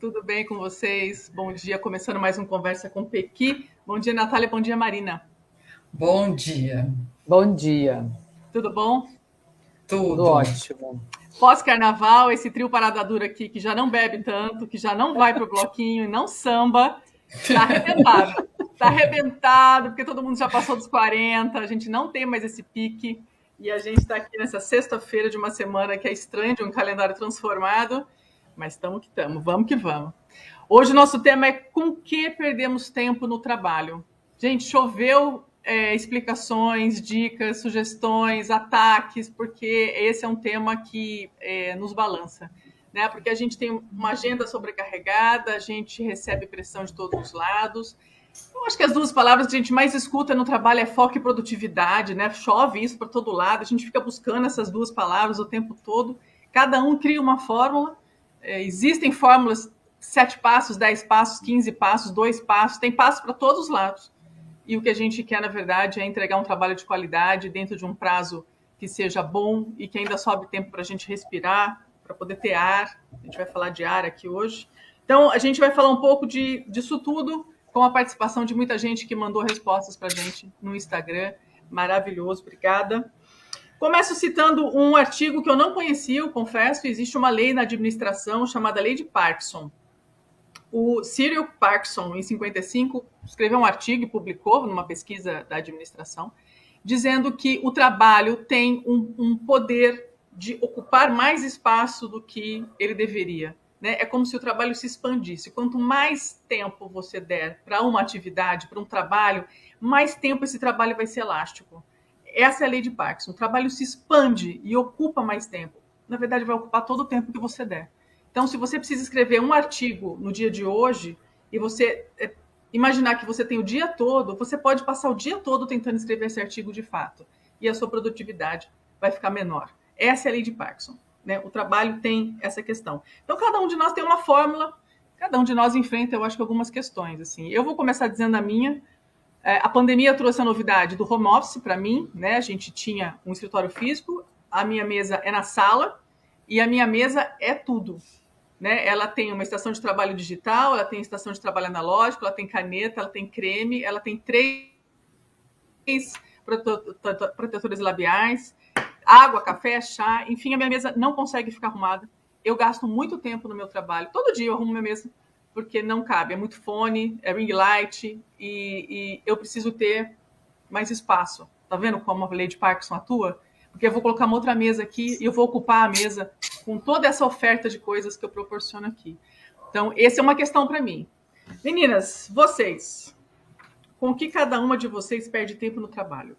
Tudo bem com vocês? Bom dia, começando mais um Conversa com Pequi. Bom dia, Natália. Bom dia, Marina. Bom dia. Bom dia. Tudo bom? Tudo. Tudo ótimo. Pós-carnaval, esse trio parada dura aqui, que já não bebe tanto, que já não vai pro bloquinho e não samba, tá arrebentado. tá arrebentado, porque todo mundo já passou dos 40, a gente não tem mais esse pique. E a gente está aqui nessa sexta-feira de uma semana que é estranha, de um calendário transformado. Mas estamos que estamos, vamos que vamos. Hoje o nosso tema é com que perdemos tempo no trabalho. Gente, choveu é, explicações, dicas, sugestões, ataques, porque esse é um tema que é, nos balança. Né? Porque a gente tem uma agenda sobrecarregada, a gente recebe pressão de todos os lados. Eu acho que as duas palavras que a gente mais escuta no trabalho é foco e produtividade, né? Chove isso para todo lado, a gente fica buscando essas duas palavras o tempo todo. Cada um cria uma fórmula existem fórmulas, sete passos, dez passos, quinze passos, dois passos, tem passos para todos os lados. E o que a gente quer, na verdade, é entregar um trabalho de qualidade dentro de um prazo que seja bom e que ainda sobe tempo para a gente respirar, para poder ter ar. A gente vai falar de ar aqui hoje. Então, a gente vai falar um pouco de, disso tudo com a participação de muita gente que mandou respostas para a gente no Instagram. Maravilhoso, obrigada. Começo citando um artigo que eu não conhecia, eu confesso. Existe uma lei na administração chamada Lei de Parkinson. O Cyril Parkinson, em 55, escreveu um artigo e publicou numa pesquisa da administração, dizendo que o trabalho tem um, um poder de ocupar mais espaço do que ele deveria. Né? É como se o trabalho se expandisse. Quanto mais tempo você der para uma atividade, para um trabalho, mais tempo esse trabalho vai ser elástico. Essa é a lei de Parkinson. O trabalho se expande e ocupa mais tempo. Na verdade, vai ocupar todo o tempo que você der. Então, se você precisa escrever um artigo no dia de hoje e você é, imaginar que você tem o dia todo, você pode passar o dia todo tentando escrever esse artigo de fato. E a sua produtividade vai ficar menor. Essa é a lei de Parkinson. Né? O trabalho tem essa questão. Então, cada um de nós tem uma fórmula, cada um de nós enfrenta, eu acho algumas questões. Assim, eu vou começar dizendo a minha, a pandemia trouxe a novidade do home office para mim, né? A gente tinha um escritório físico, a minha mesa é na sala e a minha mesa é tudo. Né? Ela tem uma estação de trabalho digital, ela tem estação de trabalho analógico, ela tem caneta, ela tem creme, ela tem três protetores labiais, água, café, chá, enfim, a minha mesa não consegue ficar arrumada. Eu gasto muito tempo no meu trabalho. Todo dia eu arrumo minha mesa porque não cabe. É muito fone, é ring light e, e eu preciso ter mais espaço. Tá vendo como a lei de Parkinson atua? Porque eu vou colocar uma outra mesa aqui e eu vou ocupar a mesa com toda essa oferta de coisas que eu proporciono aqui. Então, essa é uma questão para mim. Meninas, vocês, com que cada uma de vocês perde tempo no trabalho?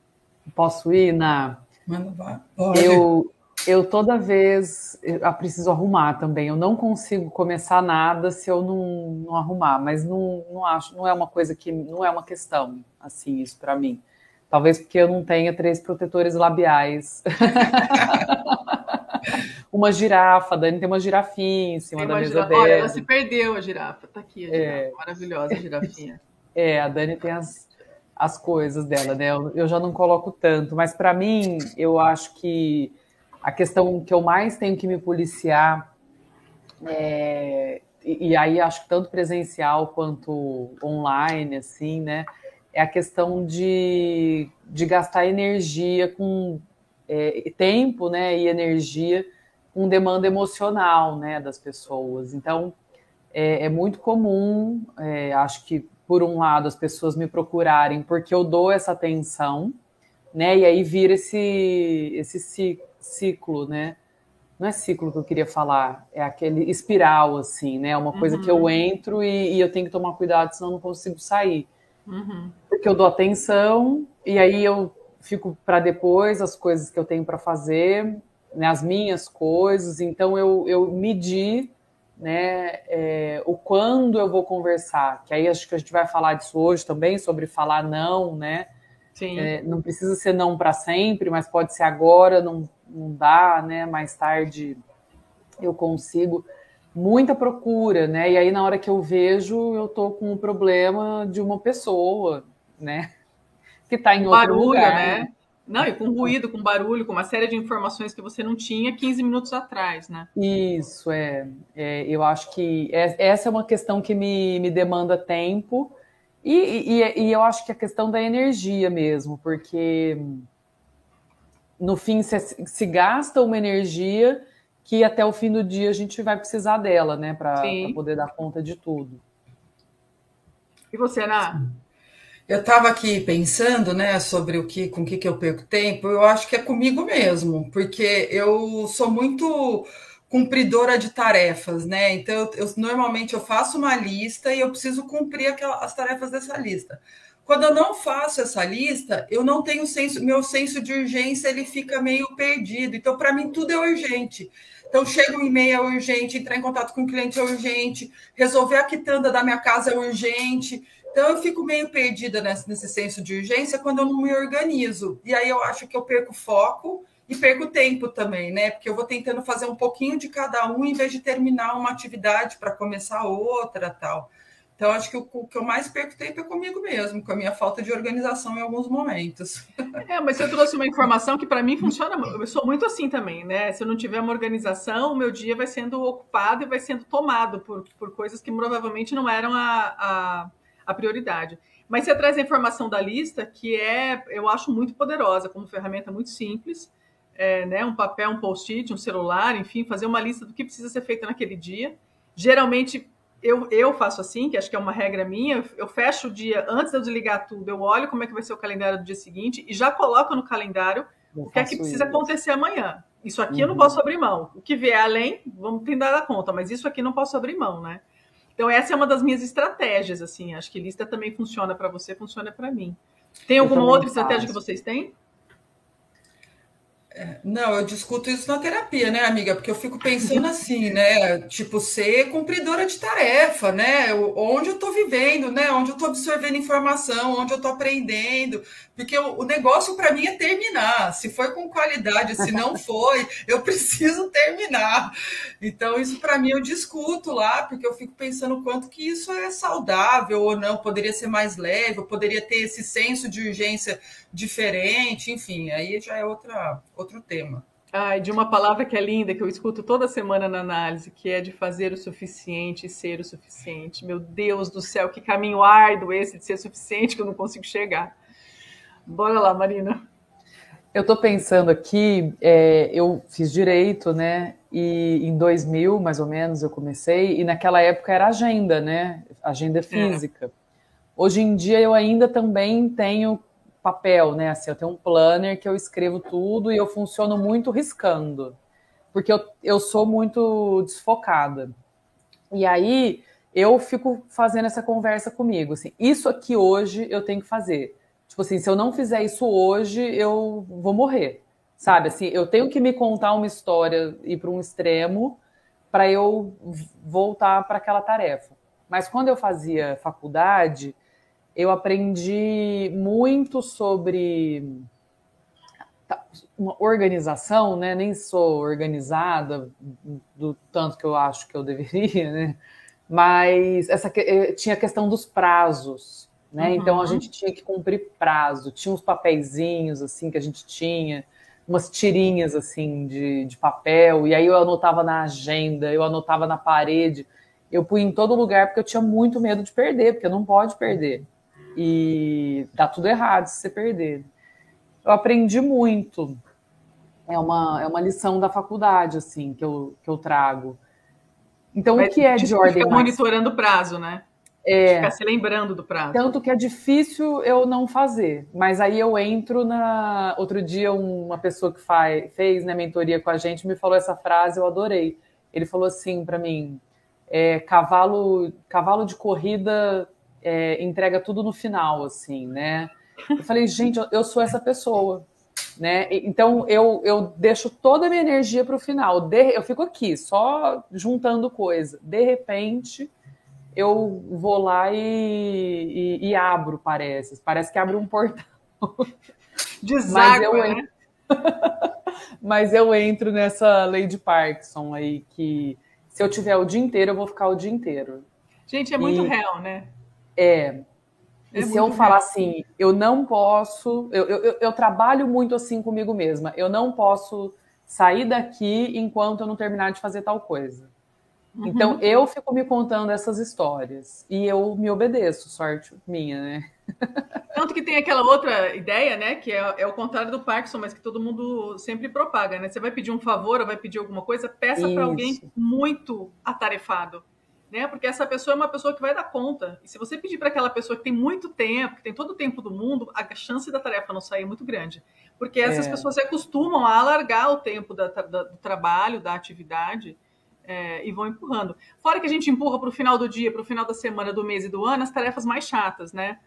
Posso ir na. Manda, vai. Eu, eu toda vez eu preciso arrumar também. Eu não consigo começar nada se eu não, não arrumar, mas não, não acho, não é uma coisa que não é uma questão assim isso para mim. Talvez porque eu não tenha três protetores labiais. uma girafa, a Dani tem uma girafinha em cima da mesa dela. Olha, ela se perdeu a girafa. Tá aqui a girafa, é. maravilhosa a girafinha. É, a Dani tem as, as coisas dela, né? Eu, eu já não coloco tanto, mas para mim, eu acho que a questão que eu mais tenho que me policiar, é, e, e, aí acho que tanto presencial quanto online, assim, né? É a questão de, de gastar energia com é, tempo, né? E energia com demanda emocional, né? Das pessoas. Então, é, é muito comum, é, acho que por um lado as pessoas me procurarem porque eu dou essa atenção, né? E aí vira esse, esse ciclo ciclo, né? Não é ciclo que eu queria falar, é aquele espiral, assim, né? É uma coisa uhum. que eu uhum. entro e, e, eu tenho que tomar cuidado, senão eu não consigo sair. Uhum. Porque eu dou atenção e aí eu fico para depois as coisas que eu tenho para fazer, né, as minhas coisas. Então eu, eu medi né? É, o quando eu vou conversar, que aí acho que a gente vai falar disso hoje também, sobre falar não, né? Sim. É, não precisa ser não para sempre, mas pode ser agora, não, não dá, né? Mais tarde eu consigo. Muita procura, né? E aí, na hora que eu vejo, eu tô com um problema de uma pessoa, né? Que está em outro Barulho, lugar. né? Não, e com ruído, com barulho, com uma série de informações que você não tinha 15 minutos atrás, né? Isso, é. é eu acho que é, essa é uma questão que me, me demanda tempo. E, e, e, eu acho que a questão da energia mesmo, porque no fim se, se gasta uma energia que até o fim do dia a gente vai precisar dela, né, para poder dar conta de tudo. E você, Ana? Eu estava aqui pensando, né, sobre o que, com o que, que eu perco tempo. Eu acho que é comigo mesmo, porque eu sou muito cumpridora de tarefas, né? Então, eu, eu, normalmente eu faço uma lista e eu preciso cumprir aquelas, as tarefas dessa lista. Quando eu não faço essa lista, eu não tenho senso, meu senso de urgência ele fica meio perdido. Então, para mim, tudo é urgente. Então, chega um e-mail é urgente, entrar em contato com o cliente é urgente, resolver a quitanda da minha casa é urgente. Então, eu fico meio perdida nesse, nesse senso de urgência quando eu não me organizo. E aí eu acho que eu perco foco e perco tempo também, né? Porque eu vou tentando fazer um pouquinho de cada um em vez de terminar uma atividade para começar outra tal. Então, acho que o, o, que eu mais perco tempo é comigo mesmo, com a minha falta de organização em alguns momentos. É, mas você trouxe uma informação que para mim funciona. Eu sou muito assim também, né? Se eu não tiver uma organização, o meu dia vai sendo ocupado e vai sendo tomado por, por coisas que provavelmente não eram a, a a prioridade. Mas você traz a informação da lista, que é, eu acho muito poderosa, como ferramenta muito simples, é, né, um papel, um post-it, um celular, enfim, fazer uma lista do que precisa ser feito naquele dia. Geralmente eu, eu faço assim, que acho que é uma regra minha, eu fecho o dia, antes de eu desligar tudo, eu olho como é que vai ser o calendário do dia seguinte e já coloco no calendário eu o que é que precisa isso. acontecer amanhã. Isso aqui uhum. eu não uhum. posso abrir mão. O que vier além, vamos tentar dar conta, mas isso aqui não posso abrir mão, né? Então, essa é uma das minhas estratégias, assim. Acho que lista também funciona para você, funciona para mim. Tem alguma outra faço. estratégia que vocês têm? Não, eu discuto isso na terapia, né, amiga? Porque eu fico pensando assim, né? Tipo, ser cumpridora de tarefa, né? Onde eu estou vivendo, né? Onde eu estou absorvendo informação, onde eu estou aprendendo. Porque o, negócio para mim é terminar. Se foi com qualidade, se não foi, eu preciso terminar. Então, isso para mim eu discuto lá, porque eu fico pensando quanto que isso é saudável ou não, poderia ser mais leve, eu poderia ter esse senso de urgência diferente, enfim, aí já é outra, outro tema. Ai, de uma palavra que é linda, que eu escuto toda semana na análise, que é de fazer o suficiente e ser o suficiente. Meu Deus do céu, que caminho árduo esse de ser suficiente que eu não consigo chegar. Bora lá, Marina. Eu estou pensando aqui, é, eu fiz direito, né? E em 2000, mais ou menos, eu comecei, e naquela época era agenda, né? Agenda física. É. Hoje em dia eu ainda também tenho papel, né? Assim, eu tenho um planner que eu escrevo tudo e eu funciono muito riscando, porque eu, eu sou muito desfocada. E aí eu fico fazendo essa conversa comigo, assim, isso aqui hoje eu tenho que fazer. Tipo assim, se eu não fizer isso hoje, eu vou morrer. Sabe, assim, eu tenho que me contar uma história e para um extremo para eu voltar para aquela tarefa. Mas quando eu fazia faculdade, eu aprendi muito sobre uma organização, né? Nem sou organizada do tanto que eu acho que eu deveria, né? Mas essa eh, tinha a questão dos prazos, né? Uhum. Então a gente tinha que cumprir prazo. Tinha uns papeizinhos assim que a gente tinha, umas tirinhas assim de, de papel. E aí eu anotava na agenda, eu anotava na parede. Eu fui em todo lugar porque eu tinha muito medo de perder, porque não pode perder e dá tudo errado se você perder. Eu aprendi muito. É uma, é uma lição da faculdade, assim, que eu, que eu trago. Então, Mas, o que é de ordem? Fica mais... monitorando o prazo, né? É, ficar se lembrando do prazo. Tanto que é difícil eu não fazer. Mas aí eu entro na. Outro dia, uma pessoa que faz, fez né, mentoria com a gente me falou essa frase, eu adorei. Ele falou assim para mim: é, cavalo, cavalo de corrida é, entrega tudo no final, assim, né? Eu falei, gente, eu sou essa pessoa. Né? Então eu, eu deixo toda a minha energia para o final. De, eu fico aqui, só juntando coisa. De repente, eu vou lá e, e, e abro, parece. Parece que abre um portal. Deságua, Mas eu, né? Mas eu entro nessa lei de Parkinson aí, que se eu tiver o dia inteiro, eu vou ficar o dia inteiro. Gente, é muito e, real, né? É. É e se eu falar assim, eu não posso, eu, eu, eu, trabalho muito assim comigo mesma, eu não posso sair daqui enquanto eu não terminar de fazer tal coisa. Uhum. Então eu fico me contando essas histórias e eu me obedeço, sorte minha, né? Tanto que tem aquela outra ideia, né, que é, é o contrário do Parkinson, mas que todo mundo sempre propaga, né? Você vai pedir um favor ou vai pedir alguma coisa, peça para alguém muito atarefado né? Porque essa pessoa é uma pessoa que vai dar conta. E se você pedir para aquela pessoa que tem muito tempo, que tem todo o tempo do mundo, a chance da tarefa não sair é muito grande. Porque essas é. pessoas se acostumam a alargar o tempo da, da, do trabalho, da atividade. É, e vão empurrando. Fora que a gente empurra para o final do dia, para o final da semana, do mês e do ano, as tarefas mais chatas, né?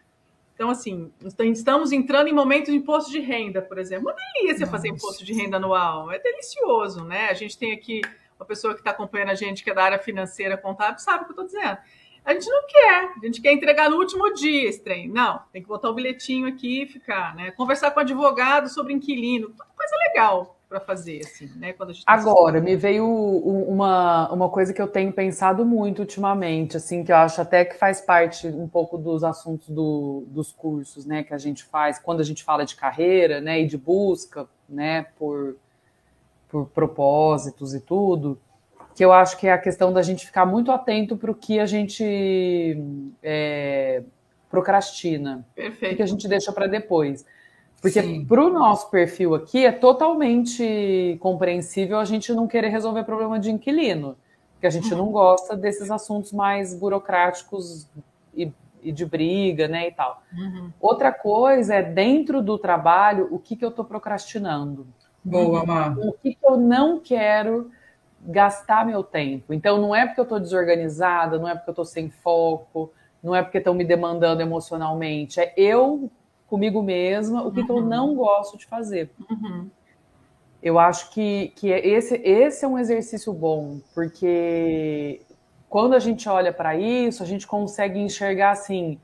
Então, assim, estamos entrando em momentos de imposto de renda, por exemplo. Uma delícia Nossa. fazer imposto de renda anual. É delicioso, né? A gente tem aqui a pessoa que está acompanhando a gente, que é da área financeira, contábil, sabe o que eu estou dizendo. A gente não quer, a gente quer entregar no último dia esse trem. Não, tem que botar o bilhetinho aqui e ficar, né? Conversar com advogado sobre inquilino, coisa legal para fazer, assim, né? Quando a gente tá Agora, me veio uma, uma coisa que eu tenho pensado muito ultimamente, assim, que eu acho até que faz parte um pouco dos assuntos do, dos cursos, né, que a gente faz, quando a gente fala de carreira, né, e de busca, né, por por propósitos e tudo, que eu acho que é a questão da gente ficar muito atento para o que a gente é, procrastina, o que a gente deixa para depois. Porque para o nosso perfil aqui é totalmente compreensível a gente não querer resolver problema de inquilino, porque a gente não gosta desses assuntos mais burocráticos e, e de briga, né, e tal. Uhum. Outra coisa é dentro do trabalho o que, que eu estou procrastinando. Boa, Mar. O que, eu não quero gastar meu tempo. Então, não é porque eu estou desorganizada, não é porque eu estou sem foco, não é porque estão me demandando emocionalmente. É eu comigo mesma, o que, uhum. que eu uhum. não gosto de fazer. Uhum. Eu acho que, que esse, esse é um exercício bom, porque quando a gente olha para isso, a gente consegue enxergar assim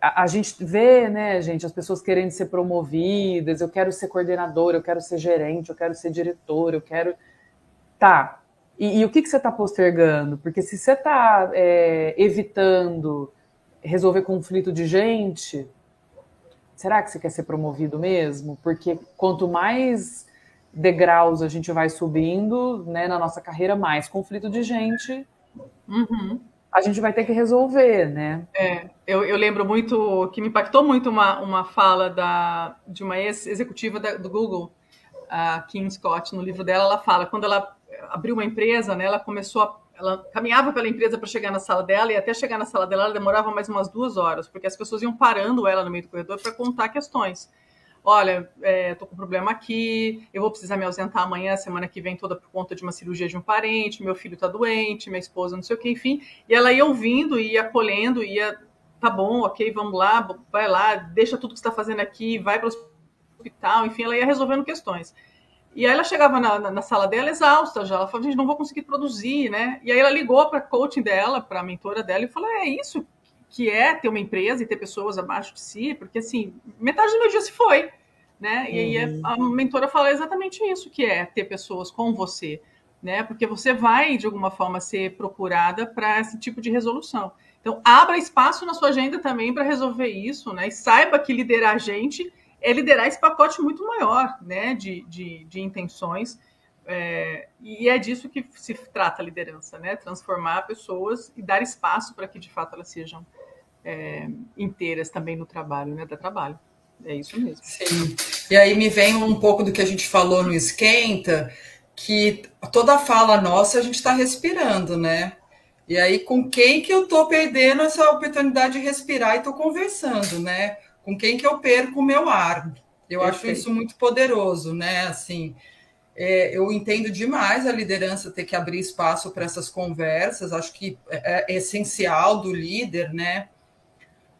a, gente vê, né, gente, as pessoas querendo ser promovidas, eu quero ser coordenadora, eu quero ser gerente, eu quero ser diretor, eu quero. Tá. E, e o que, que você está postergando? Porque se você está é, evitando resolver conflito de gente, será que você quer ser promovido mesmo? Porque quanto mais degraus a gente vai subindo né, na nossa carreira, mais conflito de gente. Uhum a gente vai ter que resolver, né? É, eu, eu lembro muito que me impactou muito uma, uma fala da, de uma ex-executiva do Google, a Kim Scott, no livro dela, ela fala, quando ela abriu uma empresa, né, ela começou a, ela caminhava pela empresa para chegar na sala dela e até chegar na sala dela ela demorava mais umas duas horas, porque as pessoas iam parando ela no meio do corredor para contar questões olha, é, tô com problema aqui, eu vou precisar me ausentar amanhã, semana que vem, toda por conta de uma cirurgia de um parente, meu filho tá doente, minha esposa não sei o que, enfim. E ela ia ouvindo, ia acolhendo, ia, tá bom, ok, vamos lá, vai lá, deixa tudo que está fazendo aqui, vai para o hospital, enfim, ela ia resolvendo questões. E aí ela chegava na, na, na, sala dela exausta já, ela falou, gente, não vou conseguir produzir, né? E aí ela ligou para a coaching dela, para a mentora dela, e falou, é isso que é ter uma empresa e ter pessoas abaixo de si, porque assim, metade do meu dia se foi, né? E aí uhum. a mentora fala exatamente isso, que é ter pessoas com você, né? Porque você vai, de alguma forma, ser procurada para esse tipo de resolução. Então, abra espaço na sua agenda também para resolver isso, né? E saiba que liderar a gente é liderar esse pacote muito maior, né? De, de, de intenções. É, e é disso que se trata a liderança, né? Transformar pessoas e dar espaço para que de fato elas sejam é, inteiras também no trabalho, né? Da trabalho. É isso mesmo. Sim. E aí me vem um pouco do que a gente falou no Esquenta, que toda fala nossa a gente está respirando, né? E aí, com quem que eu estou perdendo essa oportunidade de respirar e estou conversando, né? Com quem que eu perco o meu ar? Eu Perfeito. acho isso muito poderoso, né? Assim, é, eu entendo demais a liderança ter que abrir espaço para essas conversas, acho que é, é essencial do líder, né?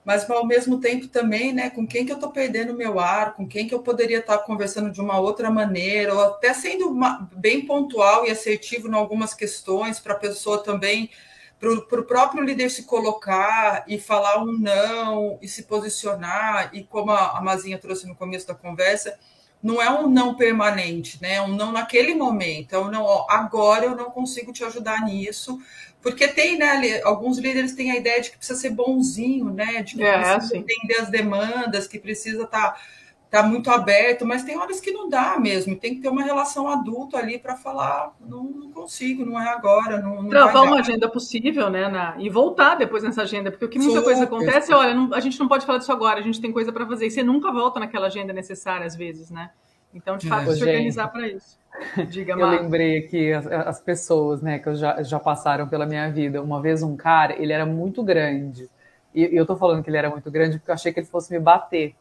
Mas ao mesmo tempo também, né, com quem que eu estou perdendo meu ar, com quem que eu poderia estar conversando de uma outra maneira, ou até sendo uma, bem pontual e assertivo em algumas questões, para a pessoa também, para o próprio líder se colocar e falar um não e se posicionar, e como a, a Mazinha trouxe no começo da conversa, não é um não permanente, né? É um não naquele momento, é um não, ó, agora eu não consigo te ajudar nisso, porque tem, né, alguns líderes têm a ideia de que precisa ser bonzinho, né? De que é, precisa assim. entender as demandas, que precisa estar tá, tá muito aberto, mas tem horas que não dá mesmo, tem que ter uma relação adulta ali para falar, não, não, consigo, não é agora. Não, não Travar uma agenda possível, né? Na, e voltar depois nessa agenda, porque o que muita Super. coisa acontece é, olha, não, a gente não pode falar disso agora, a gente tem coisa para fazer, e você nunca volta naquela agenda necessária, às vezes, né? Então, de fato, é. se organizar para isso. Diga, eu lembrei aqui as, as, pessoas né, que já, já passaram pela minha vida. Uma vez um cara, ele era muito grande. E eu tô falando que ele era muito grande porque eu achei que ele fosse me bater.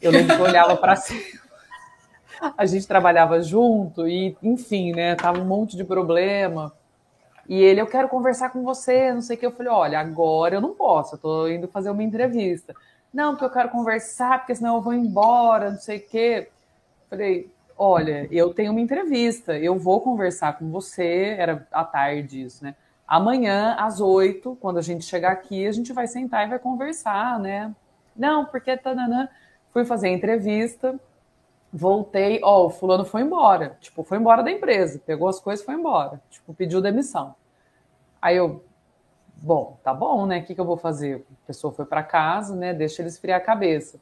Eu lembro que eu olhava para cima. A gente trabalhava junto e, enfim, né? Tava um monte de problema. E ele, eu quero conversar com você, não sei o que. Eu falei, olha, agora eu não posso, eu tô indo fazer uma entrevista. Não, porque eu quero conversar, porque senão eu vou embora, não sei o quê. Falei, olha, eu tenho uma entrevista, eu vou conversar com você, era à tarde isso, né? Amanhã, às oito, quando a gente chegar aqui, a gente vai sentar e vai conversar, né? Não, porque tananã. Fui fazer a entrevista, voltei, ó, o fulano foi embora. Tipo, foi embora da empresa, pegou as coisas foi embora. Tipo, pediu demissão. Aí eu, bom, tá bom, né? O que, que eu vou fazer? A pessoa foi para casa, né? Deixa ele esfriar a cabeça.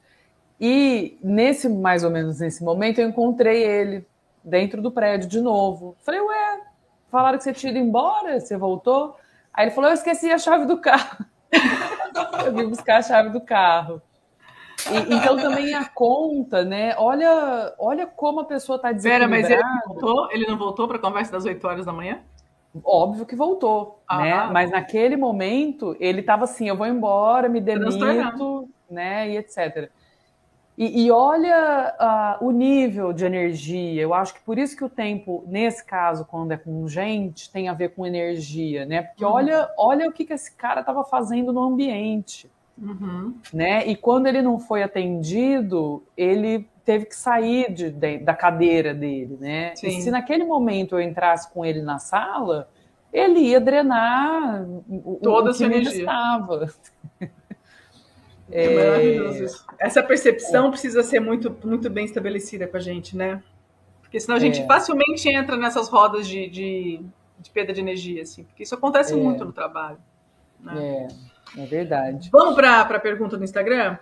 E nesse, mais ou menos nesse momento, eu encontrei ele dentro do prédio de novo. Falei, ué, falaram que você tinha ido embora, você voltou? Aí ele falou, eu esqueci a chave do carro. eu vim buscar a chave do carro. E, então também a conta, né? Olha, olha como a pessoa está. Pera, mas ele não voltou, ele não voltou para a conversa das 8 horas da manhã? Óbvio que voltou, ah, né? Mas naquele momento ele estava assim, eu vou embora, me demito, né? E etc. E, e olha uh, o nível de energia. Eu acho que por isso que o tempo, nesse caso, quando é com gente, tem a ver com energia, né? Porque uhum. olha, olha o que, que esse cara estava fazendo no ambiente. Uhum. Né? E quando ele não foi atendido, ele teve que sair de, de, da cadeira dele, né? Sim. E se naquele momento eu entrasse com ele na sala, ele ia drenar toda o que energia. estava. É, é maravilhoso isso. Essa percepção é. precisa ser muito, muito bem estabelecida com a gente, né? Porque senão a gente é. facilmente entra nessas rodas de, de, de, perda de energia, assim, porque isso acontece é. muito no trabalho. Né? É, é verdade. Vamos para a pergunta do Instagram?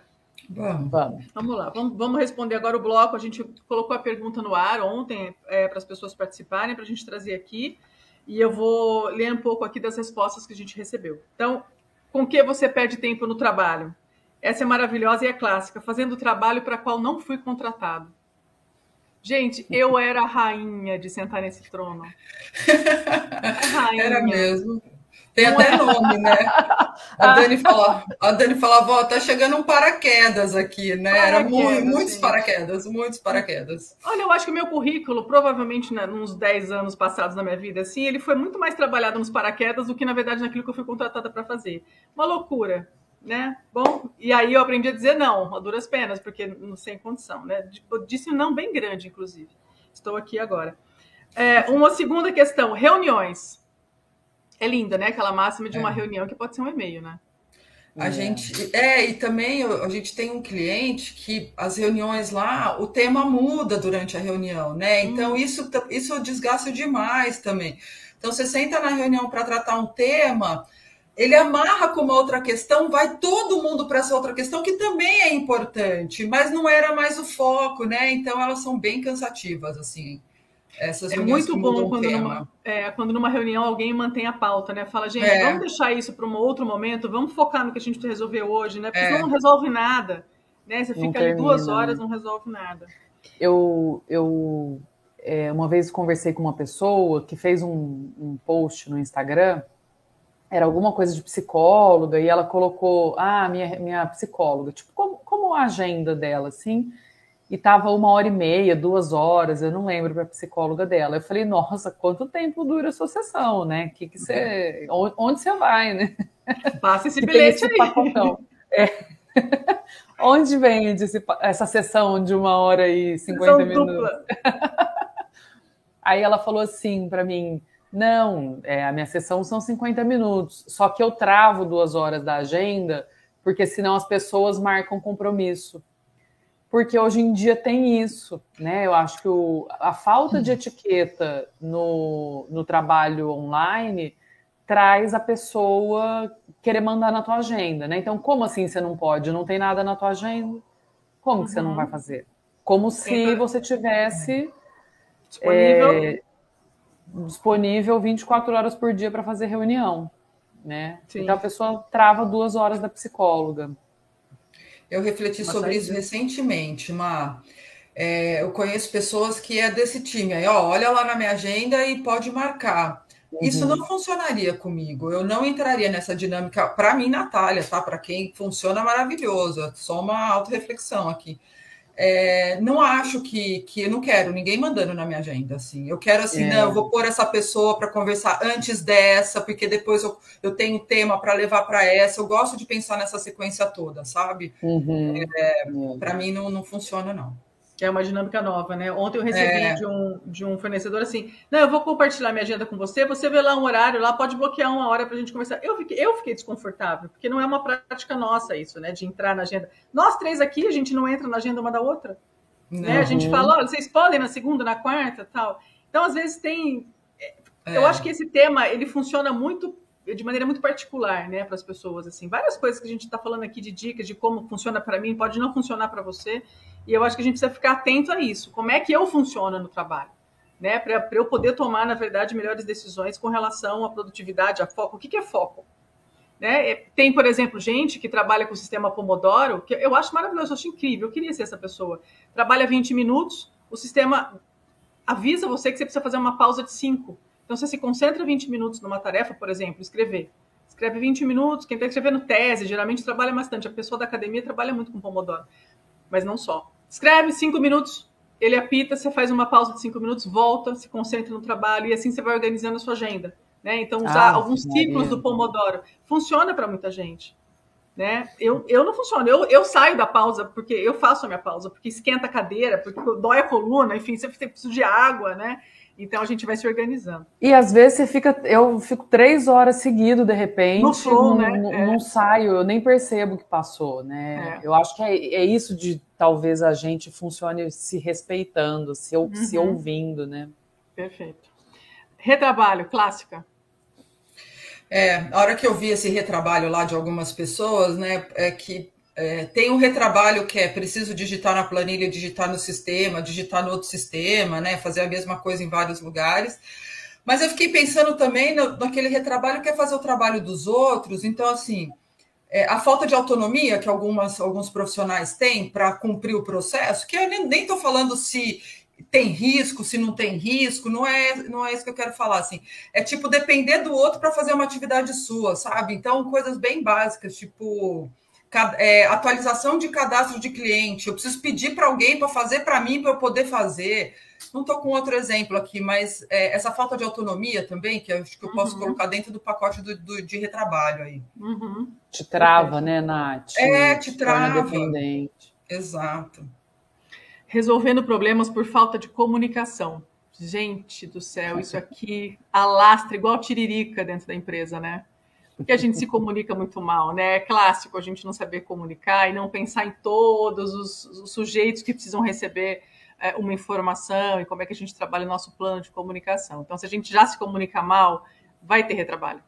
Vamos. Vamos. Vamos lá, vamos, vamos responder agora o bloco. A gente colocou a pergunta no ar ontem é, para as pessoas participarem, para a gente trazer aqui. E eu vou ler um pouco aqui das respostas que a gente recebeu. Então, com que você perde tempo no trabalho? Essa é maravilhosa e é clássica, fazendo o trabalho para qual não fui contratado. Gente, eu era a rainha de sentar nesse trono. Rainha. Era mesmo. Tem até nome, né? A Dani falava, a Dani falava, ó, tá chegando um paraquedas aqui, né? Paraquedas, Era muito, muitos paraquedas, muitos paraquedas. Olha, eu acho que o meu currículo, provavelmente né, nos 10 anos passados na minha vida, assim, ele foi muito mais trabalhado nos paraquedas do que, na verdade, naquilo que eu fui contratada para fazer. Uma loucura né? Bom, e aí eu aprendi a dizer não, a duras penas, porque não sem condição, né? Eu disse um não bem grande, inclusive. Estou aqui agora. É, uma segunda questão, reuniões. É linda, né? Aquela máxima de uma é. reunião que pode ser um e-mail, né? A é. gente é, e também a gente tem um cliente que as reuniões lá, o tema muda durante a reunião, né? Então hum. isso, isso desgasta demais também. Então você senta na reunião para tratar um tema, ele amarra com uma outra questão, vai todo mundo para essa outra questão, que também é importante, mas não era mais o foco, né? Então elas são bem cansativas, assim. Essas é muito bom quando numa, é, quando numa reunião alguém mantém a pauta, né? Fala, gente, é. vamos deixar isso para um outro momento, vamos focar no que a gente resolveu hoje, né? Porque é. não resolve nada. Né? Você fica ali duas horas, não resolve nada. Eu, eu é, uma vez conversei com uma pessoa que fez um, um post no Instagram era alguma coisa de psicóloga, e ela colocou, ah, minha, minha psicóloga, tipo, como, como a agenda dela, assim, e tava uma hora e meia, duas horas, eu não lembro para a psicóloga dela. Eu falei, nossa, quanto tempo dura a sua sessão, né? Que que você, onde você vai, né? Passa esse bilhete esse aí. Pacotão. É. Onde vende esse, essa sessão de uma hora e cinquenta minutos? Dupla. Aí ela falou assim para mim: não, é, a minha sessão são 50 minutos, só que eu travo duas horas da agenda, porque senão as pessoas marcam compromisso. Porque hoje em dia tem isso, né? Eu acho que o, a falta de etiqueta no, no trabalho online traz a pessoa querer mandar na tua agenda, né? Então, como assim você não pode? Não tem nada na tua agenda? Como uhum. que você não vai uhum. fazer? Como se você tivesse disponível, é, disponível 24 horas por dia para fazer reunião, né? Sim. Então a pessoa trava duas horas da psicóloga. Eu refleti Mas sobre isso recentemente, Ma. É, eu conheço pessoas que é desse time aí, ó, olha lá na minha agenda e pode marcar. Uhum. Isso não funcionaria comigo. Eu não entraria nessa dinâmica. Para mim, Natália, tá? Para quem funciona maravilhoso. Só uma autorreflexão aqui. É, não acho que, que eu não quero ninguém mandando na minha agenda assim. Eu quero assim, é. não, eu vou pôr essa pessoa para conversar antes dessa, porque depois eu, eu tenho tema para levar para essa. Eu gosto de pensar nessa sequência toda, sabe? Uhum. É, para mim não, não funciona, não que é uma dinâmica nova, né? Ontem eu recebi é. de, um, de um fornecedor assim: não, eu vou compartilhar minha agenda com você, você vê lá um horário, lá pode bloquear uma hora para a gente conversar. Eu fiquei, eu fiquei desconfortável, porque não é uma prática nossa isso, né? De entrar na agenda. Nós três aqui, a gente não entra na agenda uma da outra. Né? A gente fala, olha, vocês podem na segunda, na quarta tal. Então, às vezes, tem. É. Eu acho que esse tema ele funciona muito de maneira muito particular, né, para as pessoas assim. Várias coisas que a gente está falando aqui de dicas de como funciona para mim pode não funcionar para você. E eu acho que a gente precisa ficar atento a isso. Como é que eu funciono no trabalho? Né, para eu poder tomar, na verdade, melhores decisões com relação à produtividade, a foco. O que, que é foco? Né? É, tem, por exemplo, gente que trabalha com o sistema Pomodoro, que eu acho maravilhoso, eu acho incrível, eu queria ser essa pessoa. Trabalha 20 minutos, o sistema avisa você que você precisa fazer uma pausa de 5. Então, você se concentra 20 minutos numa tarefa, por exemplo, escrever. Escreve 20 minutos, quem está escrevendo tese, geralmente trabalha bastante. A pessoa da academia trabalha muito com Pomodoro, mas não só. Escreve 5 minutos, ele apita, você faz uma pausa de 5 minutos, volta, se concentra no trabalho e assim você vai organizando a sua agenda. Né? Então, usar ah, alguns ciclos do Pomodoro funciona para muita gente. Né? Eu, eu não funciono, eu, eu saio da pausa porque eu faço a minha pausa, porque esquenta a cadeira, porque dói a coluna, enfim, você precisa de água, né? Então a gente vai se organizando. E às vezes você fica, eu fico três horas seguido de repente, no flow, não, né? não, é. não, saio, eu nem percebo que passou, né? É. Eu acho que é, é, isso de talvez a gente funcione se respeitando, se, uhum. se ouvindo, né? Perfeito. Retrabalho, clássica. É, a hora que eu vi esse retrabalho lá de algumas pessoas, né, é que é, tem um retrabalho que é preciso digitar na planilha, digitar no sistema, digitar no outro sistema, né? Fazer a mesma coisa em vários lugares. Mas eu fiquei pensando também no, naquele retrabalho que é fazer o trabalho dos outros. Então, assim, é, a falta de autonomia que algumas, alguns profissionais têm para cumprir o processo, que eu nem estou falando se tem risco, se não tem risco, não é, não é isso que eu quero falar, assim. É tipo depender do outro para fazer uma atividade sua, sabe? Então, coisas bem básicas, tipo é, atualização de cadastro de cliente. Eu preciso pedir para alguém para fazer para mim para eu poder fazer. Não estou com outro exemplo aqui, mas é, essa falta de autonomia também, que eu acho que eu posso uhum. colocar dentro do pacote do, do de retrabalho aí. Uhum. Te trava, né, Nath? É, te trava. Dependente. Exato. Resolvendo problemas por falta de comunicação. Gente do céu, isso aqui alastra igual tiririca dentro da empresa, né? Porque a gente se comunica muito mal, né? É clássico a gente não saber comunicar e não pensar em todos os, os sujeitos que precisam receber é, uma informação e como é que a gente trabalha o nosso plano de comunicação. Então, se a gente já se comunica mal, vai ter retrabalho.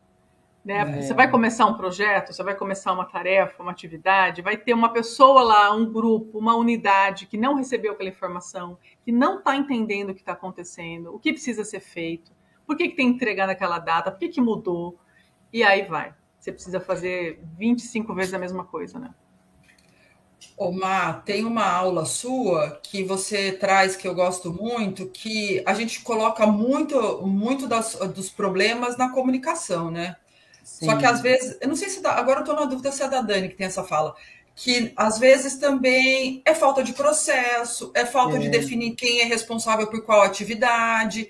Né? É. Você vai começar um projeto, você vai começar uma tarefa, uma atividade, vai ter uma pessoa lá, um grupo, uma unidade que não recebeu aquela informação, que não está entendendo o que está acontecendo, o que precisa ser feito, por que, que tem que entregar naquela data, por que, que mudou e aí vai. Você precisa fazer 25 vezes a mesma coisa, né? Omar, tem uma aula sua que você traz que eu gosto muito, que a gente coloca muito, muito das, dos problemas na comunicação, né? Sim. Só que às vezes, eu não sei se dá, agora eu estou na dúvida se é da Dani que tem essa fala, que às vezes também é falta de processo, é falta é. de definir quem é responsável por qual atividade.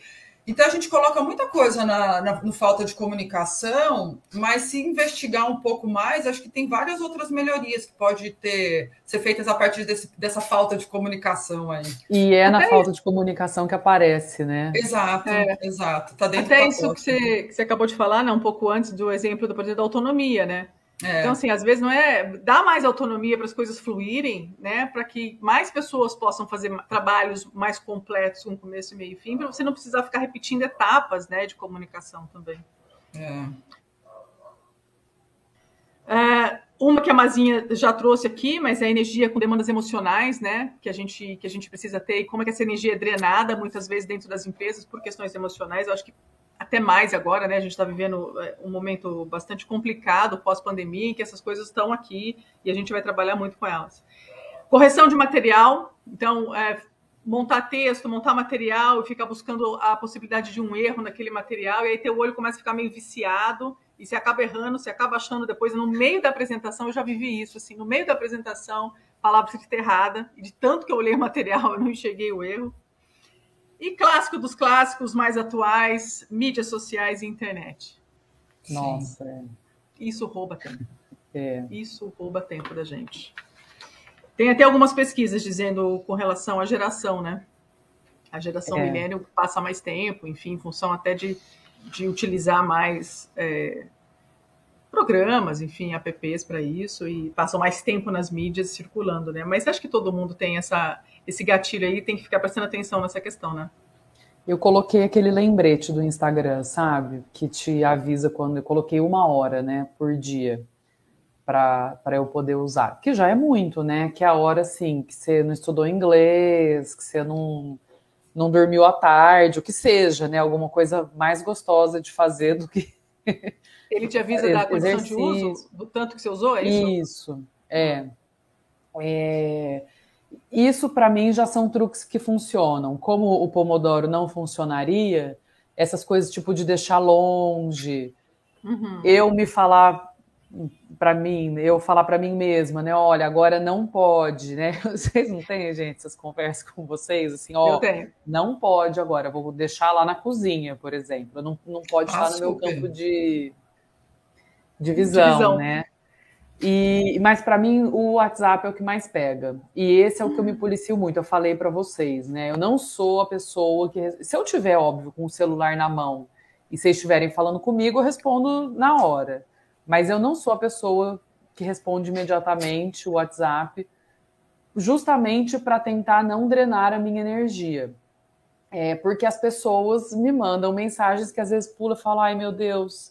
Então a gente coloca muita coisa na, na, no falta de comunicação, mas se investigar um pouco mais, acho que tem várias outras melhorias que pode ter ser feitas a partir desse, dessa falta de comunicação aí. E é na falta de comunicação que aparece, né? Exato, é. exato. Tá dentro Até isso que você, que você acabou de falar, né? Um pouco antes do exemplo do projeto da autonomia, né? É. Então, assim, às vezes não é dar mais autonomia para as coisas fluírem, né? Para que mais pessoas possam fazer trabalhos mais completos com começo, meio e fim, para você não precisar ficar repetindo etapas, né, de comunicação também. É. É, uma que a Mazinha já trouxe aqui, mas é a energia com demandas emocionais, né? Que a gente, que a gente precisa ter, e como é que essa energia é drenada muitas vezes dentro das empresas por questões emocionais. Eu acho que até mais agora, né? A gente está vivendo é, um momento bastante complicado pós-pandemia, em que essas coisas estão aqui e a gente vai trabalhar muito com elas. Correção de material, então é, montar texto, montar material e ficar buscando a possibilidade de um erro naquele material, e aí teu olho começa a ficar meio viciado e você acaba errando, você acaba achando depois, no meio da apresentação, eu já vivi isso, assim, no meio da apresentação, palavra escrita errada, e de tanto que eu olhei o material, eu não enxerguei o erro. E clássico dos clássicos mais atuais, mídias sociais e internet. Nossa. É. Isso rouba tempo. É. Isso rouba tempo da gente. Tem até algumas pesquisas dizendo com relação à geração, né? A geração é. milênio passa mais tempo, enfim, em função até de, de utilizar mais é, programas, enfim, apps para isso e passam mais tempo nas mídias circulando, né? Mas acho que todo mundo tem essa esse gatilho aí tem que ficar prestando atenção nessa questão, né? Eu coloquei aquele lembrete do Instagram, sabe? Que te avisa quando eu coloquei uma hora, né, por dia, para eu poder usar. Que já é muito, né? Que é a hora, assim, que você não estudou inglês, que você não, não dormiu à tarde, o que seja, né? Alguma coisa mais gostosa de fazer do que. Ele te avisa da condição de uso, do tanto que você usou, é isso? Isso, é. é... Isso, para mim, já são truques que funcionam. Como o Pomodoro não funcionaria, essas coisas tipo de deixar longe, uhum. eu me falar para mim, eu falar para mim mesma, né? Olha, agora não pode, né? Vocês não têm, gente, essas conversas com vocês, assim, ó, não pode agora, vou deixar lá na cozinha, por exemplo, não, não pode ah, estar no super. meu campo de, de visão, de visão. né? E, mas para mim o WhatsApp é o que mais pega. E esse é o que eu me policio muito. Eu falei para vocês, né? Eu não sou a pessoa que se eu tiver óbvio com o celular na mão e vocês estiverem falando comigo, eu respondo na hora. Mas eu não sou a pessoa que responde imediatamente o WhatsApp, justamente para tentar não drenar a minha energia. É porque as pessoas me mandam mensagens que às vezes pula e falam: "Ai, meu Deus,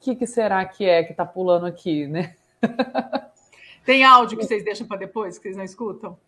o que, que será que é que está pulando aqui, né?" Tem áudio que vocês deixam para depois, que vocês não escutam?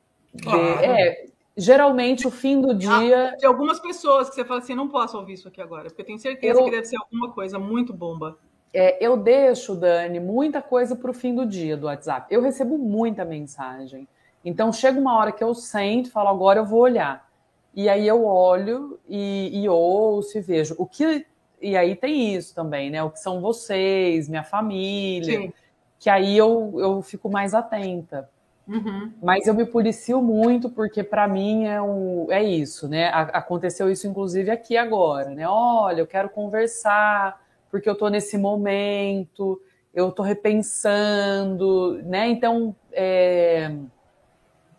Claro. É, geralmente o fim do dia. Ah, de algumas pessoas que você fala assim, não posso ouvir isso aqui agora, porque eu tenho certeza eu... que deve ser alguma coisa muito bomba. É, eu deixo, Dani, muita coisa para o fim do dia do WhatsApp. Eu recebo muita mensagem. Então chega uma hora que eu sento e falo, agora eu vou olhar. E aí eu olho e, e ouço e vejo. O que. E aí tem isso também, né? O que são vocês, minha família. Sim que aí eu, eu fico mais atenta. Uhum. Mas eu me policio muito porque para mim é, um, é isso, né? Aconteceu isso inclusive aqui agora, né? Olha, eu quero conversar porque eu estou nesse momento, eu estou repensando, né? Então, é,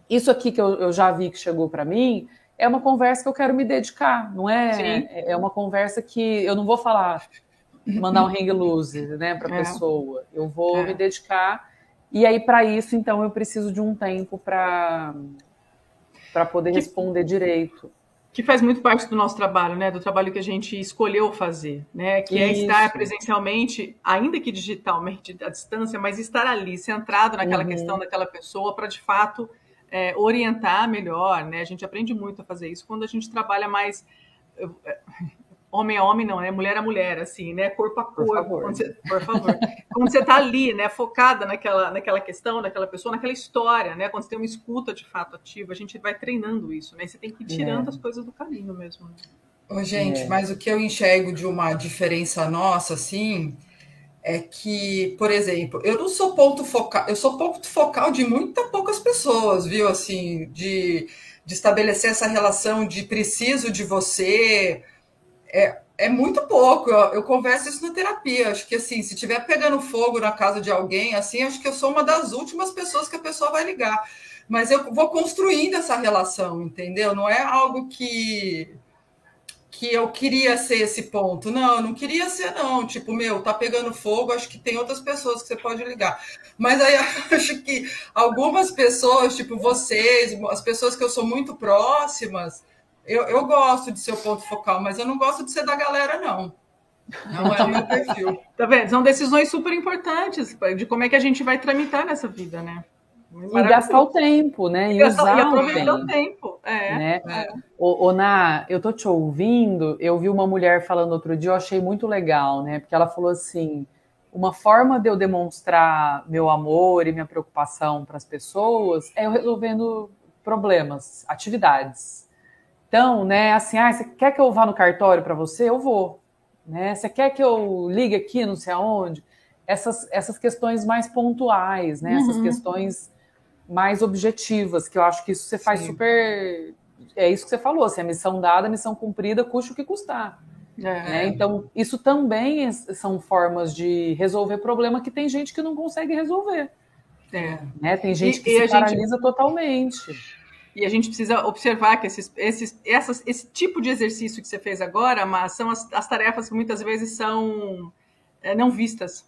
isso aqui que eu, eu, já vi que chegou para mim é uma conversa que eu quero me dedicar, não é? Sim. É uma conversa que eu não vou falar mandar um hang loose, né, para a é. pessoa. Eu vou é. me dedicar. E aí, para isso, então, eu preciso de um tempo para poder que, responder direito. Que faz muito parte do nosso trabalho, né? Do trabalho que a gente escolheu fazer, né? Que é isso. é estar presencialmente, ainda que digitalmente, à distância, mas estar ali, centrado naquela uhum. questão daquela pessoa, para de fato é, orientar melhor, né? A gente aprende muito a fazer isso quando a gente trabalha mais homem a homem não, é mulher a mulher, assim, né? Corpo a corpo. Por favor. Quando você, por favor. quando você está ali, né, focada naquela, naquela questão, naquela pessoa, naquela história, né? Quando você tem uma escuta de fato ativa, a gente vai treinando isso, né? Você tem que ir tirando é. as coisas do caminho mesmo. Né? Ô, gente, é. mas o que eu enxergo de uma diferença nossa, assim, é que, por exemplo, eu não sou ponto focal, eu sou ponto focal de muitas poucas pessoas, viu? Assim, de, de estabelecer essa relação de preciso de você é, é muito pouco. Eu, eu, converso isso na terapia. Acho que assim, se tiver pegando fogo na casa de alguém, assim, acho que eu sou uma das últimas pessoas que a pessoa vai ligar. Mas eu vou construindo essa relação, entendeu? Não é algo que que eu queria ser esse ponto. Não, eu não queria ser, não. Tipo, meu, tá pegando fogo, acho que tem outras pessoas que você pode ligar. Mas aí acho que algumas pessoas, tipo vocês, as pessoas que eu sou muito próximas, eu, eu gosto de ser o ponto focal, mas eu não gosto de ser da galera, não. Não é o meu perfil. tá vendo? São decisões super importantes de como é que a gente vai tramitar nessa vida, né? E gastar o tempo, né? E, usar e aproveitar o tempo. O tempo. É, né? É. O, o, Na, eu tô te ouvindo, eu vi uma mulher falando outro dia, eu achei muito legal, né? Porque ela falou assim: uma forma de eu demonstrar meu amor e minha preocupação para as pessoas é eu resolvendo problemas, atividades. Então, né, assim, ah, você quer que eu vá no cartório para você? Eu vou. Né? Você quer que eu ligue aqui, não sei aonde? Essas, essas questões mais pontuais, né? Uhum. Essas questões mais objetivas, que eu acho que isso você faz Sim. super. É isso que você falou, assim, a missão dada, a missão cumprida, custe o que custar. É. Né? Então, isso também são formas de resolver problema que tem gente que não consegue resolver. É. Né? Tem gente e, que se paralisa gente... totalmente. E a gente precisa observar que esses, esses, essas, esse tipo de exercício que você fez agora, mas são as, as tarefas que muitas vezes são é, não vistas.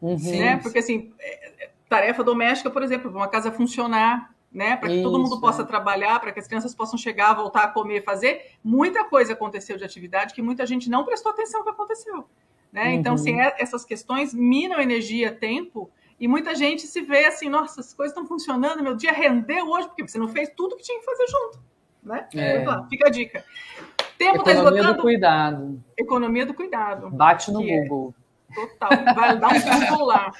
Uhum. Né? Porque assim, é, tarefa doméstica, por exemplo, uma casa funcionar, né? Para que Isso, todo mundo possa é. trabalhar, para que as crianças possam chegar, voltar a comer, fazer. Muita coisa aconteceu de atividade que muita gente não prestou atenção que aconteceu. Né? Uhum. Então, assim, essas questões minam energia, tempo, e muita gente se vê assim, nossa, as coisas estão funcionando, meu dia rendeu hoje, porque você não fez tudo que tinha que fazer junto. Né? É. Lá, fica a dica. Tempo tá Economia tá do cuidado. Economia do cuidado. Bate no é Google. É, total. Vai dar um Google lá.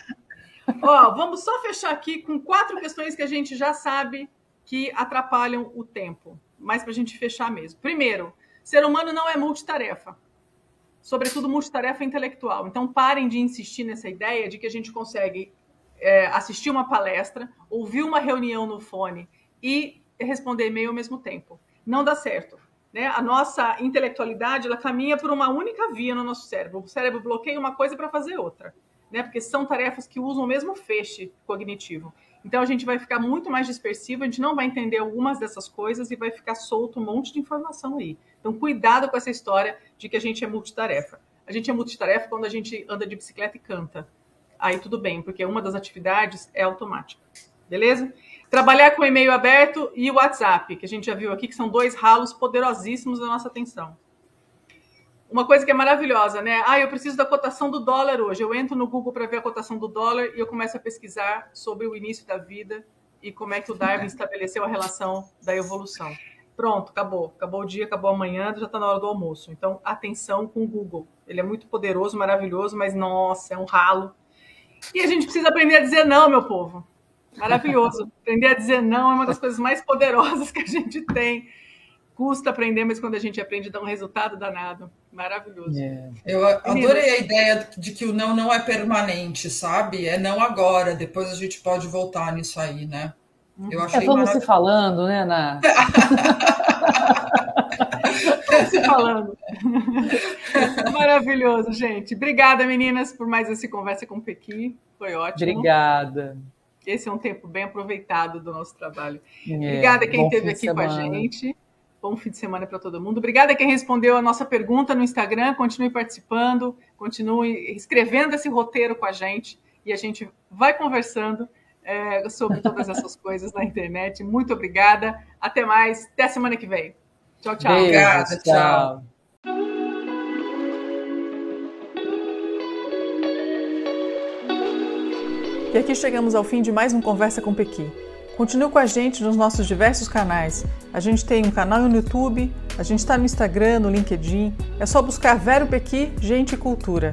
Ó, vamos só fechar aqui com quatro questões que a gente já sabe que atrapalham o tempo, mas para a gente fechar mesmo. Primeiro, ser humano não é multitarefa, sobretudo multitarefa intelectual. Então, parem de insistir nessa ideia de que a gente consegue é, assistir uma palestra, ouvir uma reunião no fone e responder e-mail ao mesmo tempo. Não dá certo. Né? A nossa intelectualidade ela caminha por uma única via no nosso cérebro. O cérebro bloqueia uma coisa para fazer outra né? Porque são tarefas que usam o mesmo feixe cognitivo. Então a gente vai ficar muito mais dispersivo, a gente não vai entender algumas dessas coisas e vai ficar solto um monte de informação aí. Então cuidado com essa história de que a gente é multitarefa. A gente é multitarefa quando a gente anda de bicicleta e canta. Aí tudo bem, porque uma das atividades é automática. Beleza? Trabalhar com e-mail aberto e WhatsApp, que a gente já viu aqui, que são dois ralos poderosíssimos da nossa atenção uma coisa que é maravilhosa, né? Ah, eu preciso da cotação do dólar hoje. Eu entro no Google para ver a cotação do dólar e eu começo a pesquisar sobre o início da vida e como é que o Darwin estabeleceu a relação da evolução. Pronto, acabou. Acabou o dia, acabou amanhã, já está na hora do almoço. Então, atenção com o Google. Ele é muito poderoso, maravilhoso, mas nossa, é um ralo. E a gente precisa aprender a dizer não, meu povo. Maravilhoso. Aprender a dizer não é uma das coisas mais poderosas que a gente tem custa aprender, mas quando a gente aprende, dá um resultado danado. Maravilhoso. É. Eu adorei a ideia de que o não não é permanente, sabe? É não agora, depois a gente pode voltar nisso aí, né? Eu uhum. achei é, vamos se falando, né, Ana? vamos se falando. Maravilhoso, gente. Obrigada, meninas, por mais essa conversa com o Pequi. Foi ótimo. Obrigada. Esse é um tempo bem aproveitado do nosso trabalho. É, Obrigada a quem esteve aqui com a gente. Bom fim de semana para todo mundo. Obrigada a quem respondeu a nossa pergunta no Instagram. Continue participando, continue escrevendo esse roteiro com a gente e a gente vai conversando é, sobre todas essas coisas na internet. Muito obrigada. Até mais. Até a semana que vem. Tchau, tchau. Beijo, Obrigada, tchau. E aqui chegamos ao fim de mais um Conversa com Pequi. Continue com a gente nos nossos diversos canais. A gente tem um canal no YouTube, a gente está no Instagram, no LinkedIn. É só buscar Vero Pequi, Gente e Cultura.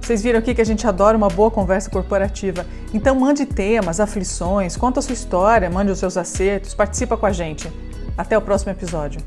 Vocês viram aqui que a gente adora uma boa conversa corporativa. Então mande temas, aflições, conta a sua história, mande os seus acertos, participa com a gente. Até o próximo episódio.